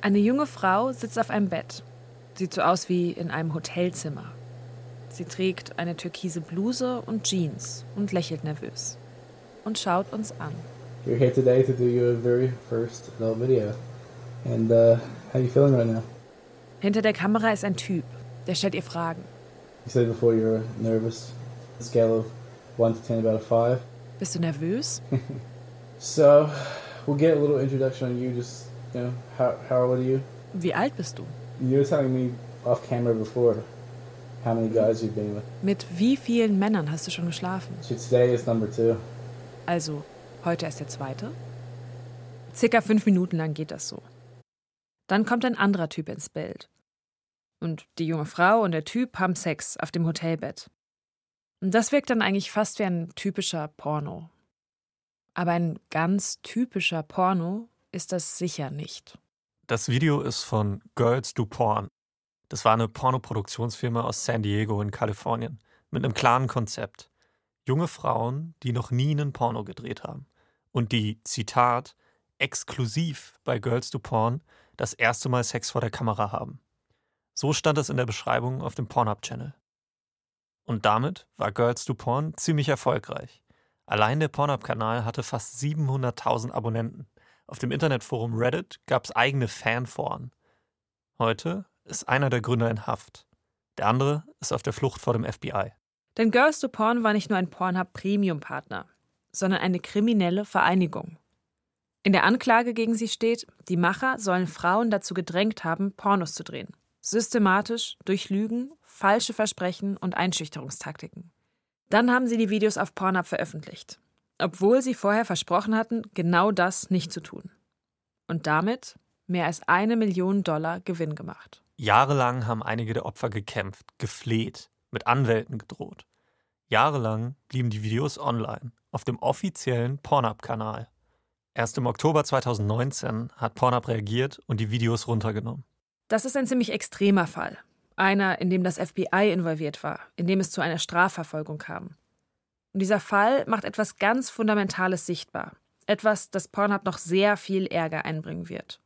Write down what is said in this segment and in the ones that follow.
Eine junge Frau sitzt auf einem Bett. Sieht so aus wie in einem Hotelzimmer. Sie trägt eine türkise Bluse und Jeans und lächelt nervös. Und schaut uns an. You're here today to do your very first adult video. And uh, how you feeling right now? Hinter der Kamera ist ein Typ, der stellt ihr Fragen. You said before you were nervous. Scale of 1 to 10, about a 5. Bist du nervös? So, we'll get a little introduction on you. Just, you know, how, how old are you? Wie alt bist du? You were telling me off camera before how many guys you've been with. Mit wie vielen Männern hast du schon geschlafen? So today is number two. Also, heute ist der zweite? Circa fünf Minuten lang geht das so. Dann kommt ein anderer Typ ins Bild. Und die junge Frau und der Typ haben Sex auf dem Hotelbett. Und das wirkt dann eigentlich fast wie ein typischer Porno. Aber ein ganz typischer Porno ist das sicher nicht. Das Video ist von Girls Do Porn. Das war eine Pornoproduktionsfirma aus San Diego in Kalifornien mit einem klaren Konzept. Junge Frauen, die noch nie einen Porno gedreht haben und die, Zitat, exklusiv bei Girls Do Porn das erste Mal Sex vor der Kamera haben. So stand es in der Beschreibung auf dem Pornhub-Channel. Und damit war Girls Do Porn ziemlich erfolgreich. Allein der Pornhub-Kanal hatte fast 700.000 Abonnenten. Auf dem Internetforum Reddit gab es eigene Fanforen. Heute ist einer der Gründer in Haft. Der andere ist auf der Flucht vor dem FBI. Denn Girls to Porn war nicht nur ein Pornhub Premium-Partner, sondern eine kriminelle Vereinigung. In der Anklage gegen sie steht, die Macher sollen Frauen dazu gedrängt haben, Pornos zu drehen. Systematisch durch Lügen, falsche Versprechen und Einschüchterungstaktiken. Dann haben sie die Videos auf Pornhub veröffentlicht, obwohl sie vorher versprochen hatten, genau das nicht zu tun. Und damit mehr als eine Million Dollar Gewinn gemacht. Jahrelang haben einige der Opfer gekämpft, gefleht, mit Anwälten gedroht. Jahrelang blieben die Videos online, auf dem offiziellen Pornhub-Kanal. Erst im Oktober 2019 hat Pornhub reagiert und die Videos runtergenommen. Das ist ein ziemlich extremer Fall. Einer, in dem das FBI involviert war, in dem es zu einer Strafverfolgung kam. Und dieser Fall macht etwas ganz Fundamentales sichtbar. Etwas, das Pornhub noch sehr viel Ärger einbringen wird.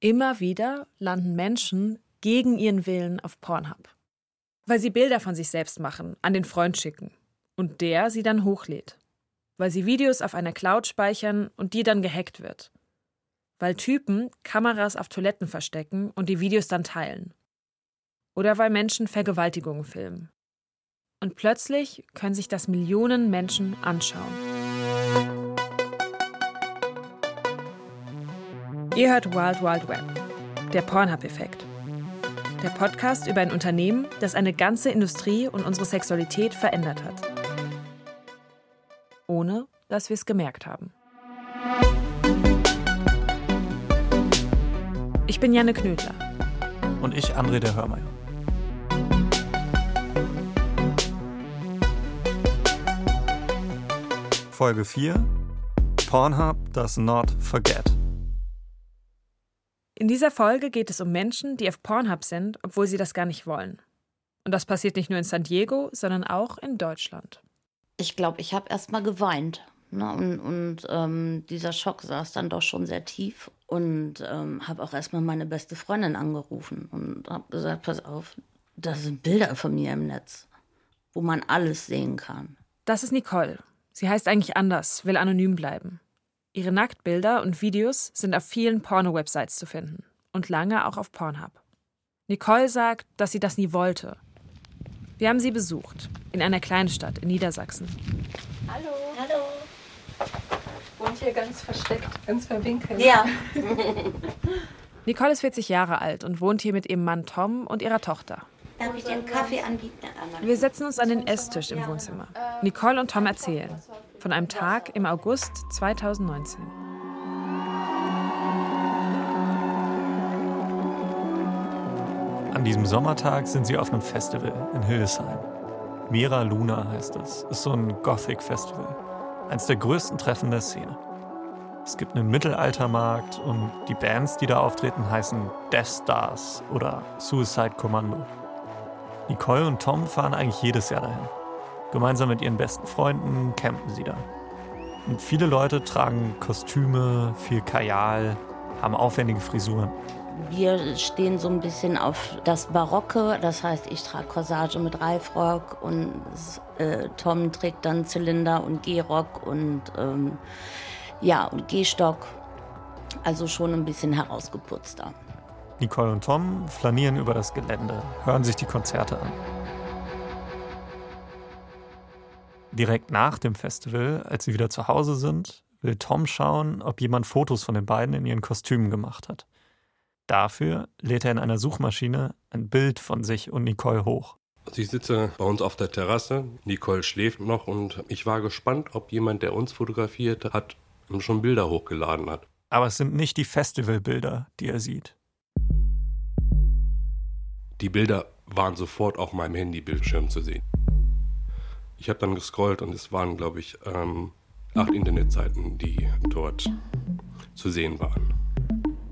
Immer wieder landen Menschen gegen ihren Willen auf Pornhub. Weil sie Bilder von sich selbst machen, an den Freund schicken und der sie dann hochlädt. Weil sie Videos auf einer Cloud speichern und die dann gehackt wird. Weil Typen Kameras auf Toiletten verstecken und die Videos dann teilen. Oder weil Menschen Vergewaltigungen filmen. Und plötzlich können sich das Millionen Menschen anschauen. Ihr hört Wild Wild Web, der Pornhub-Effekt. Der Podcast über ein Unternehmen, das eine ganze Industrie und unsere Sexualität verändert hat. Ohne dass wir es gemerkt haben. Ich bin Janne Knödler. Und ich, André der Hörmeier. Folge 4 Pornhub does not forget. In dieser Folge geht es um Menschen, die auf Pornhub sind, obwohl sie das gar nicht wollen. Und das passiert nicht nur in San Diego, sondern auch in Deutschland. Ich glaube, ich habe erst mal geweint. Ne? Und, und ähm, dieser Schock saß dann doch schon sehr tief. Und ähm, habe auch erst mal meine beste Freundin angerufen und habe gesagt: Pass auf, das sind Bilder von mir im Netz, wo man alles sehen kann. Das ist Nicole. Sie heißt eigentlich anders, will anonym bleiben. Ihre Nacktbilder und Videos sind auf vielen Porno-Websites zu finden und lange auch auf Pornhub. Nicole sagt, dass sie das nie wollte. Wir haben sie besucht, in einer Kleinstadt in Niedersachsen. Hallo. Hallo. Wohnt hier ganz versteckt, ganz verwinkelt. Ja. Nicole ist 40 Jahre alt und wohnt hier mit ihrem Mann Tom und ihrer Tochter. Darf ich dir einen Kaffee anbieten? Wir setzen uns an den Esstisch im Wohnzimmer. Nicole und Tom erzählen von einem Tag im August 2019. An diesem Sommertag sind sie auf einem Festival in Hildesheim. Mira Luna heißt es. Ist so ein Gothic-Festival. Eins der größten Treffen der Szene. Es gibt einen Mittelaltermarkt und die Bands, die da auftreten, heißen Death Stars oder Suicide Commando. Nicole und Tom fahren eigentlich jedes Jahr dahin. Gemeinsam mit ihren besten Freunden campen sie da. Und viele Leute tragen Kostüme, viel Kajal, haben aufwendige Frisuren. Wir stehen so ein bisschen auf das Barocke, das heißt, ich trage Corsage mit Reifrock und äh, Tom trägt dann Zylinder und Gehrock und ähm, ja und Gehstock, also schon ein bisschen herausgeputzter. Nicole und Tom flanieren über das Gelände, hören sich die Konzerte an. Direkt nach dem Festival, als sie wieder zu Hause sind, will Tom schauen, ob jemand Fotos von den beiden in ihren Kostümen gemacht hat. Dafür lädt er in einer Suchmaschine ein Bild von sich und Nicole hoch. Ich sitze bei uns auf der Terrasse, Nicole schläft noch und ich war gespannt, ob jemand, der uns fotografiert hat, schon Bilder hochgeladen hat. Aber es sind nicht die Festivalbilder, die er sieht. Die Bilder waren sofort auf meinem Handybildschirm zu sehen. Ich habe dann gescrollt und es waren, glaube ich, ähm, acht Internetseiten, die dort zu sehen waren.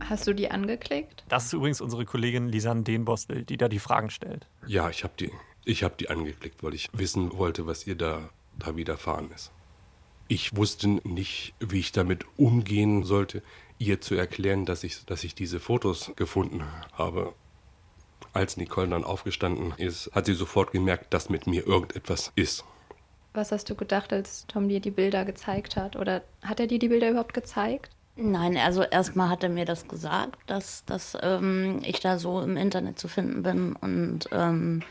Hast du die angeklickt? Das ist übrigens unsere Kollegin Lisanne Dehnbostel, die da die Fragen stellt. Ja, ich habe die, hab die angeklickt, weil ich wissen wollte, was ihr da, da widerfahren ist. Ich wusste nicht, wie ich damit umgehen sollte, ihr zu erklären, dass ich, dass ich diese Fotos gefunden habe. Als Nicole dann aufgestanden ist, hat sie sofort gemerkt, dass mit mir irgendetwas ist. Was hast du gedacht, als Tom dir die Bilder gezeigt hat? Oder hat er dir die Bilder überhaupt gezeigt? Nein, also erstmal hat er mir das gesagt, dass, dass ähm, ich da so im Internet zu finden bin. Und ähm,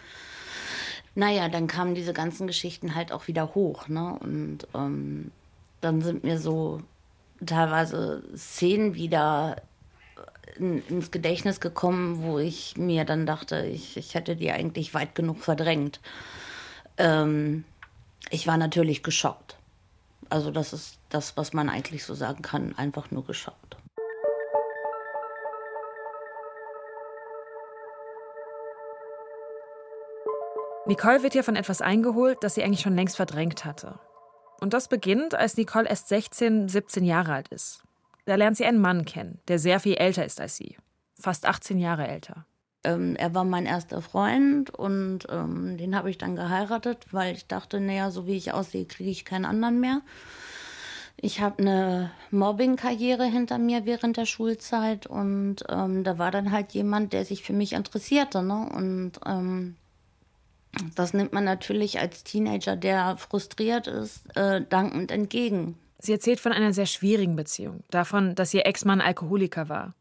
naja, dann kamen diese ganzen Geschichten halt auch wieder hoch. Ne? Und ähm, dann sind mir so teilweise Szenen wieder in, ins Gedächtnis gekommen, wo ich mir dann dachte, ich, ich hätte die eigentlich weit genug verdrängt. Ähm, ich war natürlich geschockt. Also das ist das, was man eigentlich so sagen kann, einfach nur geschockt. Nicole wird hier von etwas eingeholt, das sie eigentlich schon längst verdrängt hatte. Und das beginnt, als Nicole erst 16, 17 Jahre alt ist. Da lernt sie einen Mann kennen, der sehr viel älter ist als sie. Fast 18 Jahre älter. Ähm, er war mein erster Freund und ähm, den habe ich dann geheiratet, weil ich dachte, naja, so wie ich aussehe, kriege ich keinen anderen mehr. Ich habe eine Mobbing-Karriere hinter mir während der Schulzeit und ähm, da war dann halt jemand, der sich für mich interessierte. Ne? Und ähm, das nimmt man natürlich als Teenager, der frustriert ist, äh, dankend entgegen. Sie erzählt von einer sehr schwierigen Beziehung, davon, dass ihr Ex-Mann Alkoholiker war.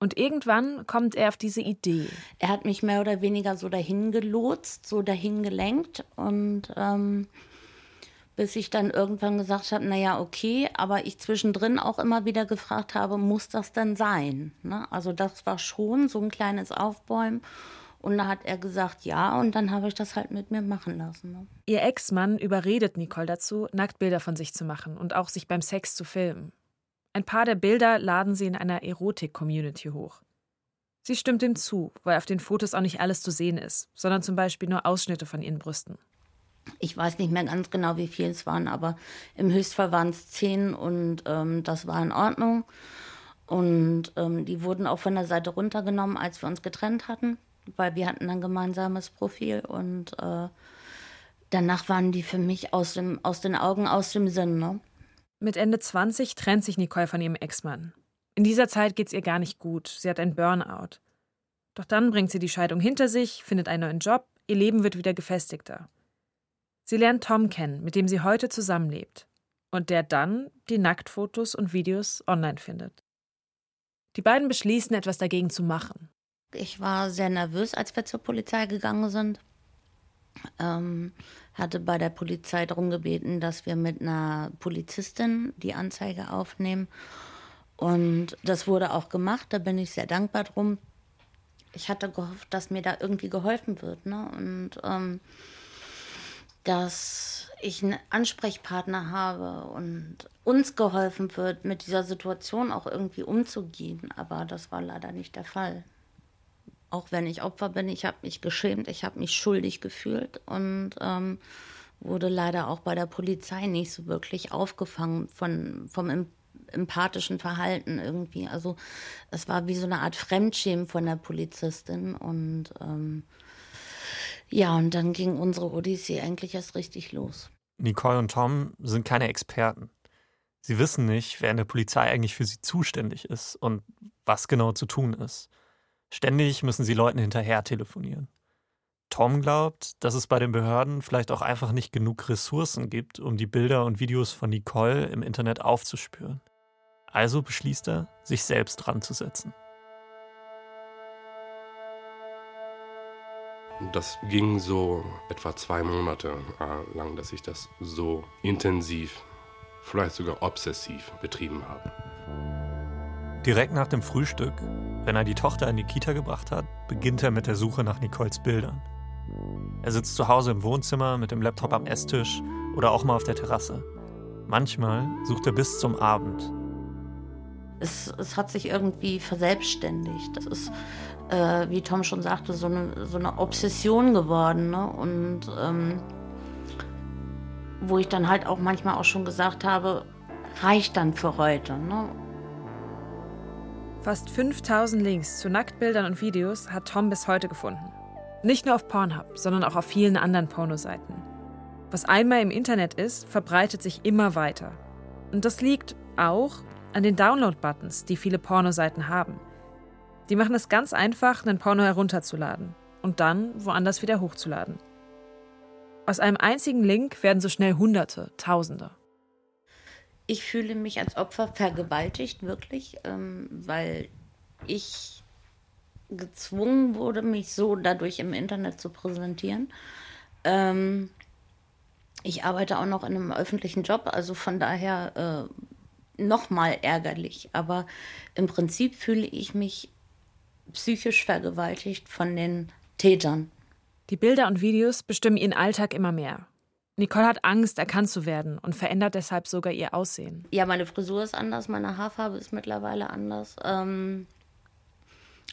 Und irgendwann kommt er auf diese Idee. Er hat mich mehr oder weniger so dahin gelotst, so dahin gelenkt und ähm, bis ich dann irgendwann gesagt habe, naja, okay, aber ich zwischendrin auch immer wieder gefragt habe, muss das denn sein? Ne? Also das war schon so ein kleines Aufbäumen. Und da hat er gesagt, ja, und dann habe ich das halt mit mir machen lassen. Ne? Ihr Ex-Mann überredet Nicole dazu, Nacktbilder von sich zu machen und auch sich beim Sex zu filmen. Ein paar der Bilder laden sie in einer Erotik-Community hoch. Sie stimmt ihm zu, weil auf den Fotos auch nicht alles zu sehen ist, sondern zum Beispiel nur Ausschnitte von ihren Brüsten. Ich weiß nicht mehr ganz genau, wie viel es waren, aber im Höchstfall waren es zehn und ähm, das war in Ordnung. Und ähm, die wurden auch von der Seite runtergenommen, als wir uns getrennt hatten, weil wir hatten ein gemeinsames Profil und äh, danach waren die für mich aus, dem, aus den Augen, aus dem Sinn. Ne? Mit Ende 20 trennt sich Nicole von ihrem Ex-Mann. In dieser Zeit geht es ihr gar nicht gut. Sie hat ein Burnout. Doch dann bringt sie die Scheidung hinter sich, findet einen neuen Job, ihr Leben wird wieder gefestigter. Sie lernt Tom kennen, mit dem sie heute zusammenlebt. Und der dann die Nacktfotos und Videos online findet. Die beiden beschließen, etwas dagegen zu machen. Ich war sehr nervös, als wir zur Polizei gegangen sind. Ähm, hatte bei der Polizei darum gebeten, dass wir mit einer Polizistin die Anzeige aufnehmen. Und das wurde auch gemacht, da bin ich sehr dankbar drum. Ich hatte gehofft, dass mir da irgendwie geholfen wird. Ne? Und ähm, dass ich einen Ansprechpartner habe und uns geholfen wird, mit dieser Situation auch irgendwie umzugehen. Aber das war leider nicht der Fall auch wenn ich Opfer bin, ich habe mich geschämt, ich habe mich schuldig gefühlt und ähm, wurde leider auch bei der Polizei nicht so wirklich aufgefangen von, vom empathischen Verhalten irgendwie. Also es war wie so eine Art Fremdschämen von der Polizistin und ähm, ja, und dann ging unsere Odyssee eigentlich erst richtig los. Nicole und Tom sind keine Experten. Sie wissen nicht, wer in der Polizei eigentlich für sie zuständig ist und was genau zu tun ist. Ständig müssen sie Leuten hinterher telefonieren. Tom glaubt, dass es bei den Behörden vielleicht auch einfach nicht genug Ressourcen gibt, um die Bilder und Videos von Nicole im Internet aufzuspüren. Also beschließt er, sich selbst dran zu setzen. Das ging so etwa zwei Monate äh, lang, dass ich das so intensiv, vielleicht sogar obsessiv betrieben habe. Direkt nach dem Frühstück, wenn er die Tochter in die Kita gebracht hat, beginnt er mit der Suche nach Nicoles Bildern. Er sitzt zu Hause im Wohnzimmer mit dem Laptop am Esstisch oder auch mal auf der Terrasse. Manchmal sucht er bis zum Abend. Es, es hat sich irgendwie verselbstständigt. Das ist äh, wie Tom schon sagte, so eine, so eine Obsession geworden. Ne? Und ähm, wo ich dann halt auch manchmal auch schon gesagt habe, reicht dann für heute. Ne? Fast 5000 Links zu Nacktbildern und Videos hat Tom bis heute gefunden. Nicht nur auf Pornhub, sondern auch auf vielen anderen Pornoseiten. Was einmal im Internet ist, verbreitet sich immer weiter. Und das liegt auch an den Download-Buttons, die viele Pornoseiten haben. Die machen es ganz einfach, einen Porno herunterzuladen und dann woanders wieder hochzuladen. Aus einem einzigen Link werden so schnell Hunderte, Tausende. Ich fühle mich als Opfer vergewaltigt, wirklich, ähm, weil ich gezwungen wurde, mich so dadurch im Internet zu präsentieren. Ähm, ich arbeite auch noch in einem öffentlichen Job, also von daher äh, nochmal ärgerlich. Aber im Prinzip fühle ich mich psychisch vergewaltigt von den Tätern. Die Bilder und Videos bestimmen ihren Alltag immer mehr. Nicole hat Angst, erkannt zu werden und verändert deshalb sogar ihr Aussehen. Ja, meine Frisur ist anders, meine Haarfarbe ist mittlerweile anders. Ähm,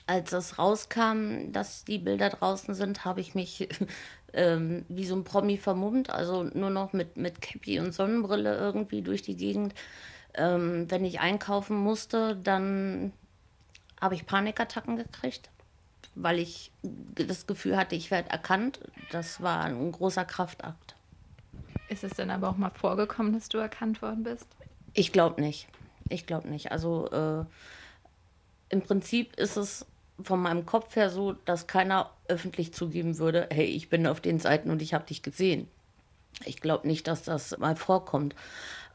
als es rauskam, dass die Bilder draußen sind, habe ich mich ähm, wie so ein Promi vermummt, also nur noch mit, mit Cappy und Sonnenbrille irgendwie durch die Gegend. Ähm, wenn ich einkaufen musste, dann habe ich Panikattacken gekriegt, weil ich das Gefühl hatte, ich werde erkannt. Das war ein großer Kraftakt. Ist es denn aber auch mal vorgekommen, dass du erkannt worden bist? Ich glaube nicht. Ich glaube nicht. Also äh, im Prinzip ist es von meinem Kopf her so, dass keiner öffentlich zugeben würde, hey, ich bin auf den Seiten und ich habe dich gesehen. Ich glaube nicht, dass das mal vorkommt.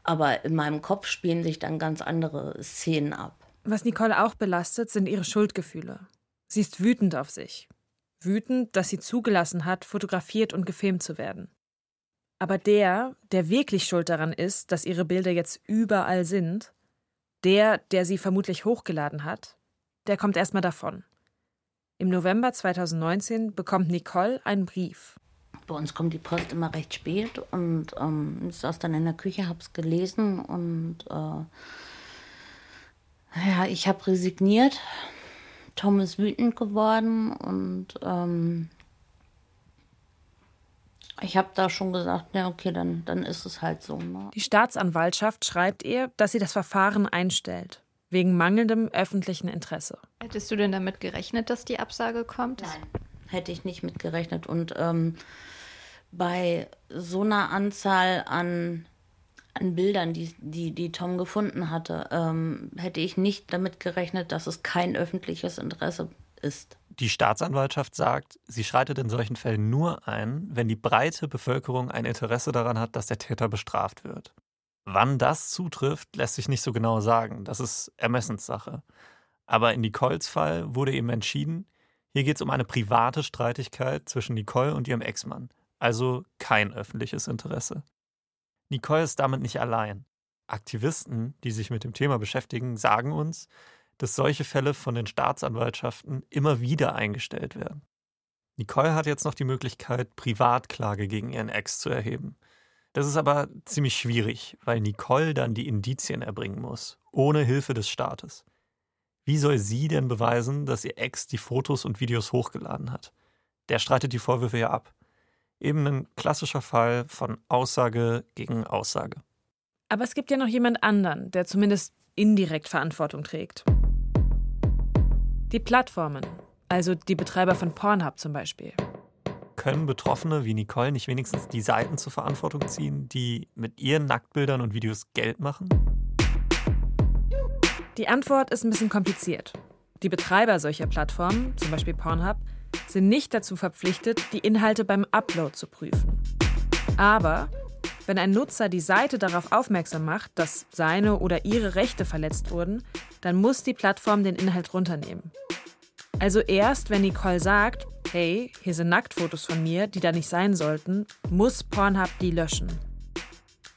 Aber in meinem Kopf spielen sich dann ganz andere Szenen ab. Was Nicole auch belastet, sind ihre Schuldgefühle. Sie ist wütend auf sich. Wütend, dass sie zugelassen hat, fotografiert und gefilmt zu werden. Aber der, der wirklich schuld daran ist, dass ihre Bilder jetzt überall sind, der, der sie vermutlich hochgeladen hat, der kommt erstmal davon. Im November 2019 bekommt Nicole einen Brief. Bei uns kommt die Post immer recht spät und ähm, ich saß dann in der Küche, hab's gelesen und äh, ja, ich habe resigniert. Tom ist wütend geworden und ähm, ich habe da schon gesagt, ja, okay, dann, dann ist es halt so. Ne? Die Staatsanwaltschaft schreibt ihr, dass sie das Verfahren einstellt, wegen mangelndem öffentlichen Interesse. Hättest du denn damit gerechnet, dass die Absage kommt? Nein, hätte ich nicht mit gerechnet. Und ähm, bei so einer Anzahl an an Bildern, die, die, die Tom gefunden hatte, ähm, hätte ich nicht damit gerechnet, dass es kein öffentliches Interesse ist. Die Staatsanwaltschaft sagt, sie schreitet in solchen Fällen nur ein, wenn die breite Bevölkerung ein Interesse daran hat, dass der Täter bestraft wird. Wann das zutrifft, lässt sich nicht so genau sagen. Das ist Ermessenssache. Aber in Nicoles Fall wurde eben entschieden, hier geht es um eine private Streitigkeit zwischen Nicole und ihrem Ex-Mann. Also kein öffentliches Interesse. Nicole ist damit nicht allein. Aktivisten, die sich mit dem Thema beschäftigen, sagen uns, dass solche Fälle von den Staatsanwaltschaften immer wieder eingestellt werden. Nicole hat jetzt noch die Möglichkeit, Privatklage gegen ihren Ex zu erheben. Das ist aber ziemlich schwierig, weil Nicole dann die Indizien erbringen muss, ohne Hilfe des Staates. Wie soll sie denn beweisen, dass ihr Ex die Fotos und Videos hochgeladen hat? Der streitet die Vorwürfe ja ab. Eben ein klassischer Fall von Aussage gegen Aussage. Aber es gibt ja noch jemand anderen, der zumindest indirekt Verantwortung trägt. Die Plattformen, also die Betreiber von Pornhub zum Beispiel. Können Betroffene wie Nicole nicht wenigstens die Seiten zur Verantwortung ziehen, die mit ihren Nacktbildern und Videos Geld machen? Die Antwort ist ein bisschen kompliziert. Die Betreiber solcher Plattformen, zum Beispiel Pornhub, sind nicht dazu verpflichtet, die Inhalte beim Upload zu prüfen. Aber wenn ein Nutzer die Seite darauf aufmerksam macht, dass seine oder ihre Rechte verletzt wurden, dann muss die Plattform den Inhalt runternehmen. Also erst, wenn Nicole sagt, hey, hier sind Nacktfotos von mir, die da nicht sein sollten, muss Pornhub die löschen.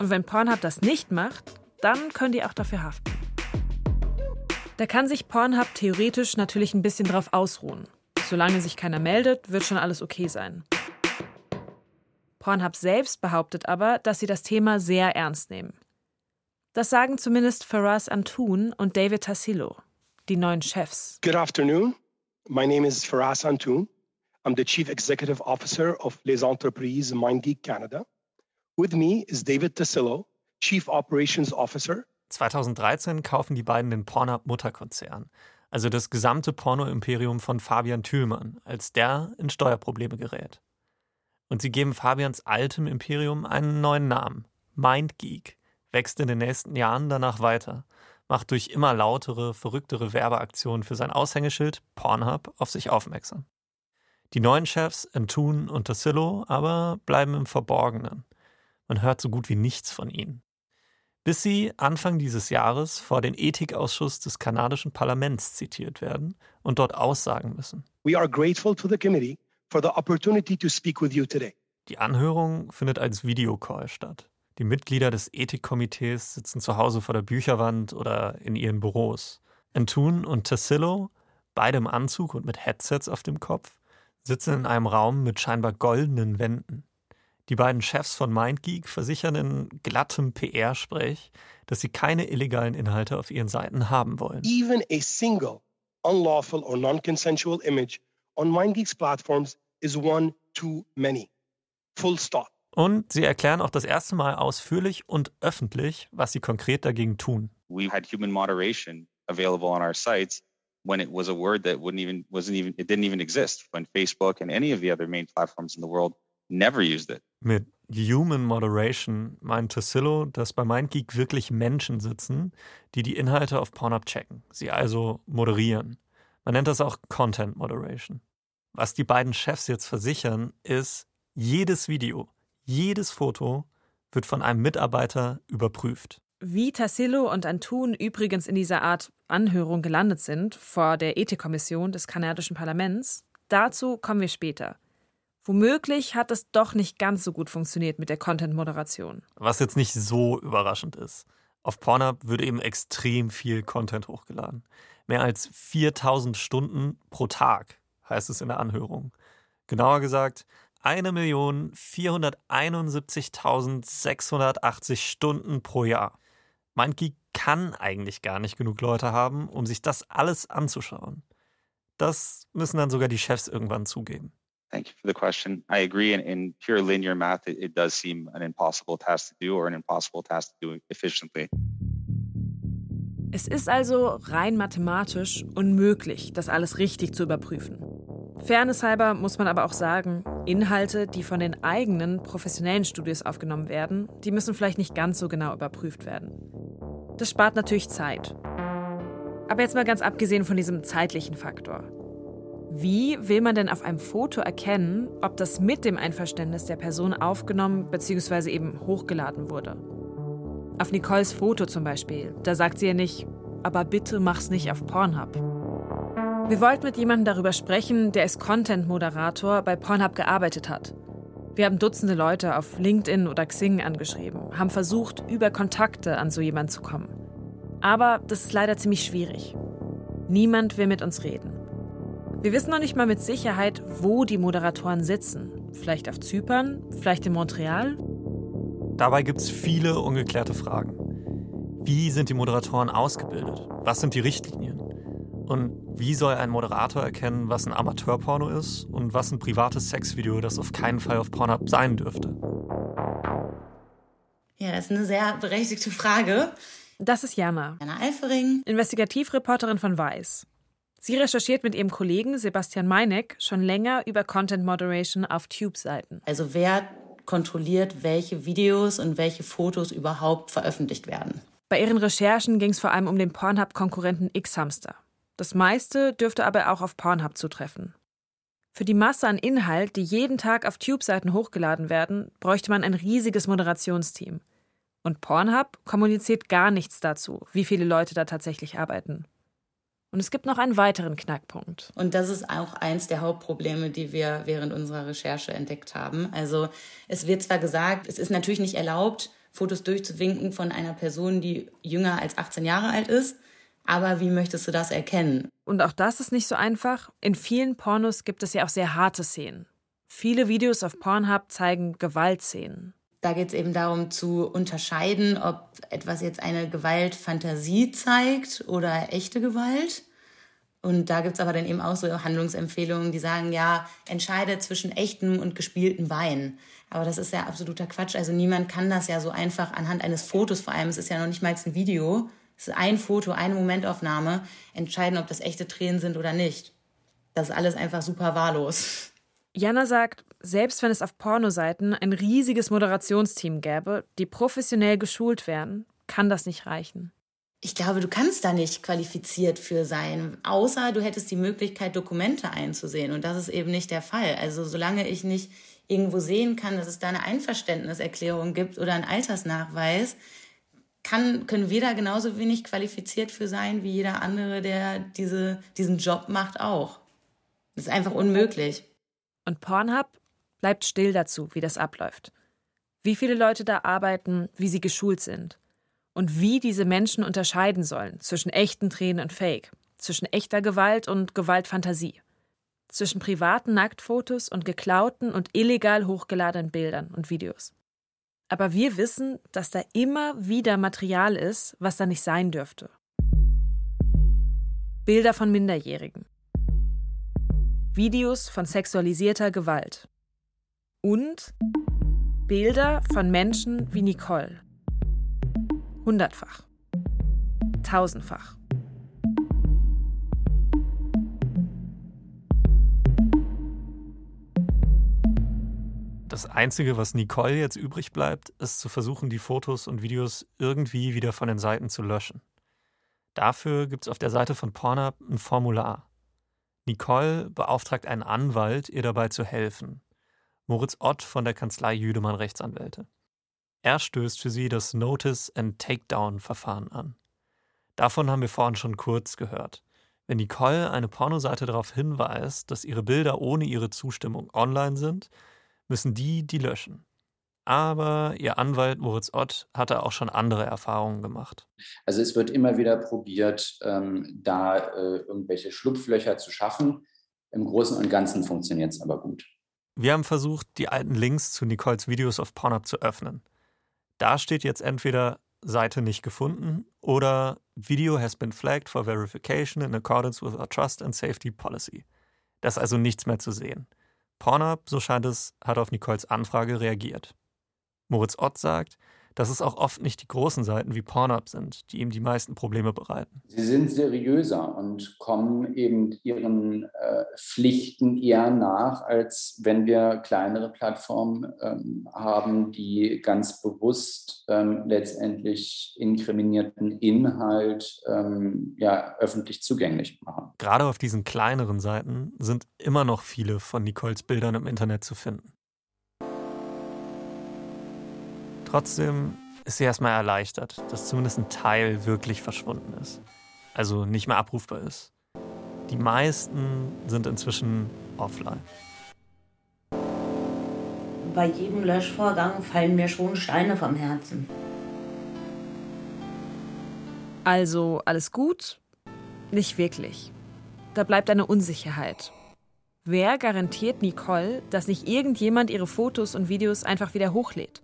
Und wenn Pornhub das nicht macht, dann können die auch dafür haften. Da kann sich Pornhub theoretisch natürlich ein bisschen drauf ausruhen. Solange sich keiner meldet, wird schon alles okay sein. Pornhub selbst behauptet aber, dass sie das Thema sehr ernst nehmen. Das sagen zumindest Faraz Antun und David Tassilo, die neuen Chefs. Good afternoon. My name is Faraz Antun. I'm the Chief Executive Officer of Les Entreprises MindGeek Canada. With me is David Tassilo, Chief Operations Officer 2013 kaufen die beiden den Pornhub-Mutterkonzern, also das gesamte Porno-Imperium von Fabian Thülmann, als der in Steuerprobleme gerät. Und sie geben Fabians altem Imperium einen neuen Namen, MindGeek, wächst in den nächsten Jahren danach weiter, macht durch immer lautere, verrücktere Werbeaktionen für sein Aushängeschild Pornhub auf sich aufmerksam. Die neuen Chefs, Entun und Tassillo, aber bleiben im Verborgenen. Man hört so gut wie nichts von ihnen bis sie Anfang dieses Jahres vor den Ethikausschuss des kanadischen Parlaments zitiert werden und dort aussagen müssen. We are grateful to the committee for the opportunity to speak with you today. Die Anhörung findet als Videocall statt. Die Mitglieder des Ethikkomitees sitzen zu Hause vor der Bücherwand oder in ihren Büros. Antun und Tassillo, beide im Anzug und mit Headsets auf dem Kopf, sitzen in einem Raum mit scheinbar goldenen Wänden. Die beiden Chefs von MindGeek versichern in glattem PR-Sprech, dass sie keine illegalen Inhalte auf ihren Seiten haben wollen. Even a single unlawful or non-consensual image on MindGeek's platforms is one too many. Full stop. Und sie erklären auch das erste Mal ausführlich und öffentlich, was sie konkret dagegen tun. We had human moderation available on our sites when it was a word that wouldn't even wasn't even it didn't even exist when Facebook and any of the other main platforms in the world never used it. Mit Human Moderation meint Tassillo, dass bei MindGeek wirklich Menschen sitzen, die die Inhalte auf Pornhub checken, sie also moderieren. Man nennt das auch Content Moderation. Was die beiden Chefs jetzt versichern, ist, jedes Video, jedes Foto wird von einem Mitarbeiter überprüft. Wie Tassillo und Antun übrigens in dieser Art Anhörung gelandet sind vor der Ethikkommission des kanadischen Parlaments, dazu kommen wir später. Womöglich hat es doch nicht ganz so gut funktioniert mit der Content-Moderation. Was jetzt nicht so überraschend ist. Auf Pornhub wird eben extrem viel Content hochgeladen. Mehr als 4000 Stunden pro Tag, heißt es in der Anhörung. Genauer gesagt, 1.471.680 Stunden pro Jahr. MindGeek kann eigentlich gar nicht genug Leute haben, um sich das alles anzuschauen. Das müssen dann sogar die Chefs irgendwann zugeben. Thank you for the question. I agree. In, in pure linear math, it, it does seem an impossible task to do or an impossible task to do efficiently. Es ist also rein mathematisch unmöglich, das alles richtig zu überprüfen. Fairnesshalber muss man aber auch sagen, Inhalte, die von den eigenen professionellen Studios aufgenommen werden, die müssen vielleicht nicht ganz so genau überprüft werden. Das spart natürlich Zeit. Aber jetzt mal ganz abgesehen von diesem zeitlichen Faktor. Wie will man denn auf einem Foto erkennen, ob das mit dem Einverständnis der Person aufgenommen bzw. eben hochgeladen wurde? Auf Nicoles Foto zum Beispiel, da sagt sie ja nicht, aber bitte mach's nicht auf Pornhub. Wir wollten mit jemandem darüber sprechen, der als Content-Moderator bei Pornhub gearbeitet hat. Wir haben Dutzende Leute auf LinkedIn oder Xing angeschrieben, haben versucht, über Kontakte an so jemanden zu kommen. Aber das ist leider ziemlich schwierig. Niemand will mit uns reden. Wir wissen noch nicht mal mit Sicherheit, wo die Moderatoren sitzen. Vielleicht auf Zypern, vielleicht in Montreal. Dabei gibt es viele ungeklärte Fragen. Wie sind die Moderatoren ausgebildet? Was sind die Richtlinien? Und wie soll ein Moderator erkennen, was ein Amateurporno ist und was ein privates Sexvideo, das auf keinen Fall auf Pornhub sein dürfte? Ja, das ist eine sehr berechtigte Frage. Das ist Jana. Jana Eifering. Investigativreporterin von Weiß. Sie recherchiert mit ihrem Kollegen Sebastian Meineck schon länger über Content Moderation auf Tube-Seiten. Also wer kontrolliert, welche Videos und welche Fotos überhaupt veröffentlicht werden? Bei ihren Recherchen ging es vor allem um den Pornhub-Konkurrenten X-Hamster. Das meiste dürfte aber auch auf Pornhub zutreffen. Für die Masse an Inhalt, die jeden Tag auf Tube-Seiten hochgeladen werden, bräuchte man ein riesiges Moderationsteam. Und Pornhub kommuniziert gar nichts dazu, wie viele Leute da tatsächlich arbeiten. Und es gibt noch einen weiteren Knackpunkt. Und das ist auch eins der Hauptprobleme, die wir während unserer Recherche entdeckt haben. Also es wird zwar gesagt, es ist natürlich nicht erlaubt, Fotos durchzuwinken von einer Person, die jünger als 18 Jahre alt ist. Aber wie möchtest du das erkennen? Und auch das ist nicht so einfach. In vielen Pornos gibt es ja auch sehr harte Szenen. Viele Videos auf Pornhub zeigen Gewaltszenen. Da geht es eben darum zu unterscheiden, ob etwas jetzt eine Gewaltfantasie zeigt oder echte Gewalt. Und da gibt es aber dann eben auch so Handlungsempfehlungen, die sagen, ja, entscheide zwischen echtem und gespieltem Wein. Aber das ist ja absoluter Quatsch. Also niemand kann das ja so einfach anhand eines Fotos, vor allem, es ist ja noch nicht mal ein Video, es ist ein Foto, eine Momentaufnahme, entscheiden, ob das echte Tränen sind oder nicht. Das ist alles einfach super wahllos. Jana sagt, selbst wenn es auf Pornoseiten ein riesiges Moderationsteam gäbe, die professionell geschult wären, kann das nicht reichen. Ich glaube, du kannst da nicht qualifiziert für sein, außer du hättest die Möglichkeit, Dokumente einzusehen. Und das ist eben nicht der Fall. Also solange ich nicht irgendwo sehen kann, dass es da eine Einverständniserklärung gibt oder einen Altersnachweis, kann, können wir da genauso wenig qualifiziert für sein wie jeder andere, der diese, diesen Job macht, auch. Das ist einfach unmöglich. Und Pornhub bleibt still dazu, wie das abläuft. Wie viele Leute da arbeiten, wie sie geschult sind. Und wie diese Menschen unterscheiden sollen zwischen echten Tränen und Fake, zwischen echter Gewalt und Gewaltfantasie, zwischen privaten Nacktfotos und geklauten und illegal hochgeladenen Bildern und Videos. Aber wir wissen, dass da immer wieder Material ist, was da nicht sein dürfte. Bilder von Minderjährigen, Videos von sexualisierter Gewalt und Bilder von Menschen wie Nicole. Hundertfach. Tausendfach. Das Einzige, was Nicole jetzt übrig bleibt, ist zu versuchen, die Fotos und Videos irgendwie wieder von den Seiten zu löschen. Dafür gibt es auf der Seite von Pornhub ein Formular. Nicole beauftragt einen Anwalt, ihr dabei zu helfen. Moritz Ott von der Kanzlei Jüdemann Rechtsanwälte. Er stößt für sie das Notice and Takedown-Verfahren an. Davon haben wir vorhin schon kurz gehört. Wenn Nicole eine Pornoseite darauf hinweist, dass ihre Bilder ohne ihre Zustimmung online sind, müssen die die löschen. Aber ihr Anwalt Moritz Ott hatte auch schon andere Erfahrungen gemacht. Also es wird immer wieder probiert, ähm, da äh, irgendwelche Schlupflöcher zu schaffen. Im Großen und Ganzen funktioniert es aber gut. Wir haben versucht, die alten Links zu Nicoles Videos auf Pornhub zu öffnen. Da steht jetzt entweder Seite nicht gefunden oder Video has been flagged for verification in accordance with our Trust and Safety Policy. Da ist also nichts mehr zu sehen. Pornhub, so scheint es, hat auf Nicoles Anfrage reagiert. Moritz Ott sagt, dass es auch oft nicht die großen Seiten wie Pornhub sind, die ihm die meisten Probleme bereiten. Sie sind seriöser und kommen eben ihren äh, Pflichten eher nach, als wenn wir kleinere Plattformen ähm, haben, die ganz bewusst ähm, letztendlich inkriminierten Inhalt ähm, ja, öffentlich zugänglich machen. Gerade auf diesen kleineren Seiten sind immer noch viele von Nicoles Bildern im Internet zu finden. Trotzdem ist sie erstmal erleichtert, dass zumindest ein Teil wirklich verschwunden ist. Also nicht mehr abrufbar ist. Die meisten sind inzwischen offline. Bei jedem Löschvorgang fallen mir schon Steine vom Herzen. Also alles gut? Nicht wirklich. Da bleibt eine Unsicherheit. Wer garantiert Nicole, dass nicht irgendjemand ihre Fotos und Videos einfach wieder hochlädt?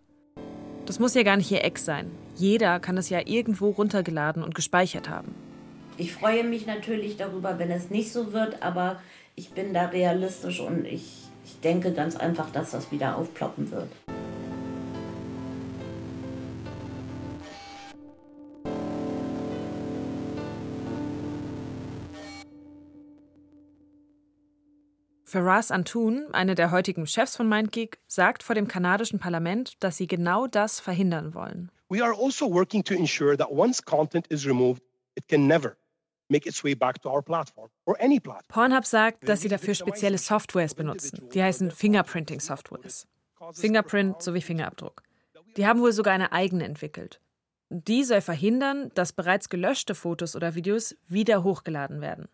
Das muss ja gar nicht ihr Ex sein. Jeder kann es ja irgendwo runtergeladen und gespeichert haben. Ich freue mich natürlich darüber, wenn es nicht so wird, aber ich bin da realistisch und ich, ich denke ganz einfach, dass das wieder aufploppen wird. Faraz Antun, eine der heutigen Chefs von MindGeek, sagt vor dem kanadischen Parlament, dass sie genau das verhindern wollen. We are also working to ensure that once content is removed, it can never make its way back to our platform or any platform. Pornhub sagt, dass sie dafür spezielle Softwares benutzen. Die heißen Fingerprinting-Softwares. Fingerprint sowie Fingerabdruck. Die haben wohl sogar eine eigene entwickelt. Die soll verhindern, dass bereits gelöschte Fotos oder Videos wieder hochgeladen werden.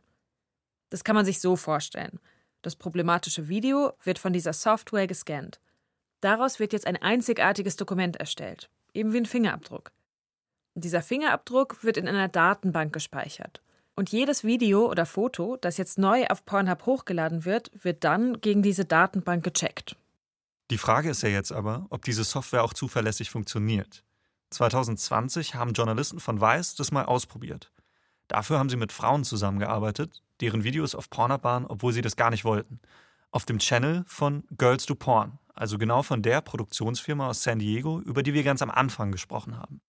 Das kann man sich so vorstellen. Das problematische Video wird von dieser Software gescannt. Daraus wird jetzt ein einzigartiges Dokument erstellt, eben wie ein Fingerabdruck. Dieser Fingerabdruck wird in einer Datenbank gespeichert. Und jedes Video oder Foto, das jetzt neu auf Pornhub hochgeladen wird, wird dann gegen diese Datenbank gecheckt. Die Frage ist ja jetzt aber, ob diese Software auch zuverlässig funktioniert. 2020 haben Journalisten von Vice das mal ausprobiert. Dafür haben sie mit Frauen zusammengearbeitet, deren Videos auf Pornhub waren, obwohl sie das gar nicht wollten. Auf dem Channel von Girls Do Porn, also genau von der Produktionsfirma aus San Diego, über die wir ganz am Anfang gesprochen haben.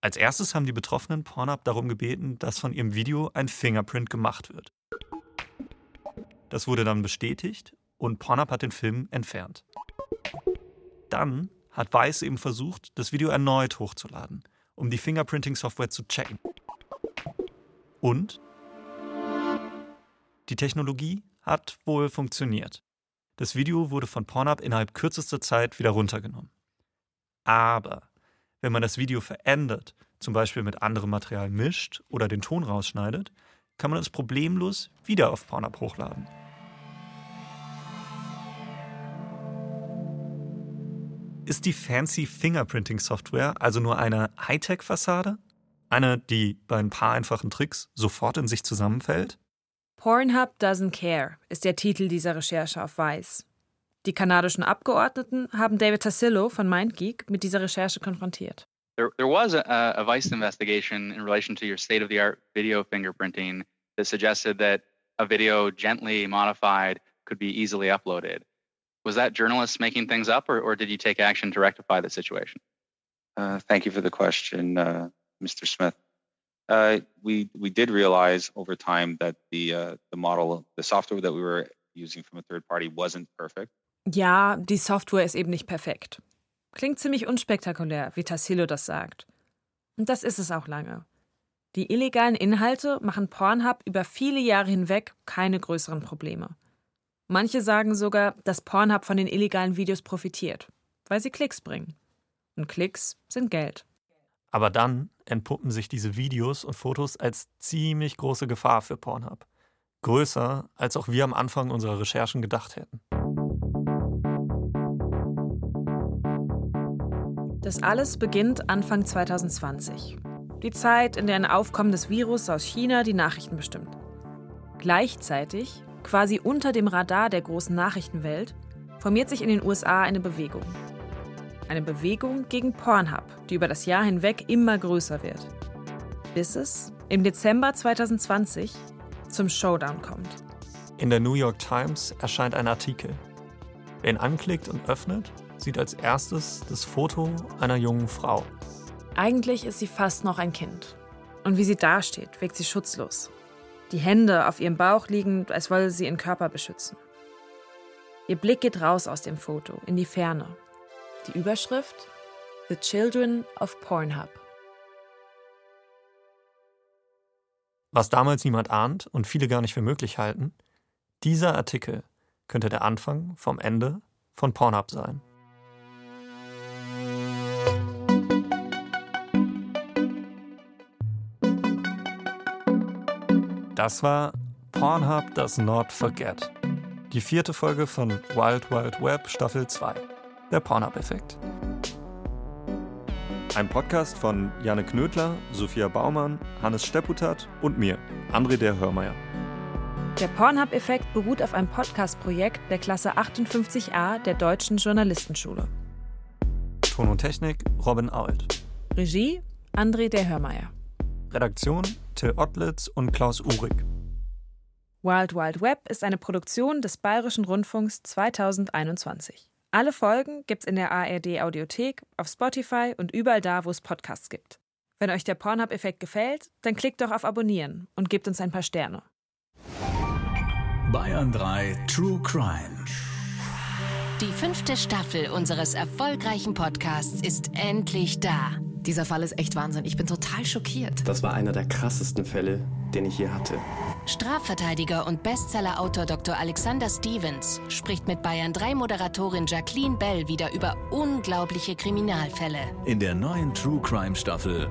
Als erstes haben die Betroffenen Pornhub darum gebeten, dass von ihrem Video ein Fingerprint gemacht wird. Das wurde dann bestätigt und Pornhub hat den Film entfernt. Dann hat Weiss eben versucht, das Video erneut hochzuladen, um die Fingerprinting-Software zu checken. Und die Technologie hat wohl funktioniert. Das Video wurde von Pornhub innerhalb kürzester Zeit wieder runtergenommen. Aber wenn man das Video verändert, zum Beispiel mit anderem Material mischt oder den Ton rausschneidet, kann man es problemlos wieder auf Pornhub hochladen. Ist die fancy Fingerprinting-Software also nur eine Hightech-Fassade? Eine, die bei ein paar einfachen Tricks sofort in sich zusammenfällt? Pornhub Doesn't Care ist der Titel dieser Recherche auf Weiß. Die kanadischen Abgeordneten haben David Tassillo von MindGeek mit dieser Recherche konfrontiert. There, there was a, a Vice investigation in relation to your state of the art video fingerprinting that suggested that a video gently modified could be easily uploaded. Was that journalists making things up, or, or did you take action to rectify the situation? Uh, thank you for the question, uh, Mr. Smith. Uh, we we did realize over time that the uh, the model, the software that we were using from a third party wasn't perfect. Ja, die Software ist eben nicht perfekt. Klingt ziemlich unspektakulär, wie Tassilo das sagt. Und das ist es auch lange. Die illegalen Inhalte machen Pornhub über viele Jahre hinweg keine größeren Probleme. Manche sagen sogar, dass Pornhub von den illegalen Videos profitiert, weil sie Klicks bringen. Und Klicks sind Geld. Aber dann entpuppen sich diese Videos und Fotos als ziemlich große Gefahr für Pornhub. Größer, als auch wir am Anfang unserer Recherchen gedacht hätten. Das alles beginnt Anfang 2020. Die Zeit, in der ein aufkommendes Virus aus China die Nachrichten bestimmt. Gleichzeitig Quasi unter dem Radar der großen Nachrichtenwelt formiert sich in den USA eine Bewegung. Eine Bewegung gegen Pornhub, die über das Jahr hinweg immer größer wird. Bis es im Dezember 2020 zum Showdown kommt. In der New York Times erscheint ein Artikel. Wer ihn anklickt und öffnet, sieht als erstes das Foto einer jungen Frau. Eigentlich ist sie fast noch ein Kind. Und wie sie dasteht, wirkt sie schutzlos die Hände auf ihrem Bauch liegend, als wolle sie ihren Körper beschützen. Ihr Blick geht raus aus dem Foto, in die Ferne. Die Überschrift The Children of Pornhub. Was damals niemand ahnt und viele gar nicht für möglich halten, dieser Artikel könnte der Anfang vom Ende von Pornhub sein. Das war Pornhub Does Not Forget. Die vierte Folge von Wild Wild Web Staffel 2. Der Pornhub-Effekt. Ein Podcast von Janne Knödler, Sophia Baumann, Hannes Stepputat und mir, André der Hörmeier. Der Pornhub-Effekt beruht auf einem Podcast-Projekt der Klasse 58a der Deutschen Journalistenschule. Ton und Technik Robin Ault. Regie André der Hörmeier. Redaktion Till Ottlitz und Klaus Uhrig. Wild Wild Web ist eine Produktion des Bayerischen Rundfunks 2021. Alle Folgen gibt's in der ARD Audiothek, auf Spotify und überall da, wo es Podcasts gibt. Wenn euch der Pornhub-Effekt gefällt, dann klickt doch auf Abonnieren und gebt uns ein paar Sterne. Bayern 3 True Crime. Die fünfte Staffel unseres erfolgreichen Podcasts ist endlich da. Dieser Fall ist echt Wahnsinn. Ich bin total schockiert. Das war einer der krassesten Fälle, den ich je hatte. Strafverteidiger und Bestsellerautor Dr. Alexander Stevens spricht mit Bayern 3 Moderatorin Jacqueline Bell wieder über unglaubliche Kriminalfälle. In der neuen True Crime Staffel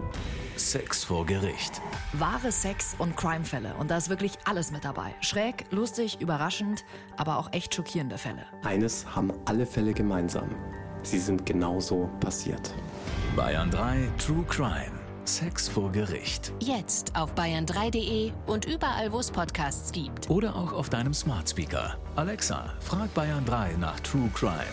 Sex vor Gericht. Wahre Sex- und Crime-Fälle. Und da ist wirklich alles mit dabei. Schräg, lustig, überraschend, aber auch echt schockierende Fälle. Eines haben alle Fälle gemeinsam. Sie sind genauso passiert. Bayern 3 True Crime. Sex vor Gericht. Jetzt auf bayern3.de und überall, wo es Podcasts gibt. Oder auch auf deinem Smart Speaker. Alexa, frag Bayern 3 nach True Crime.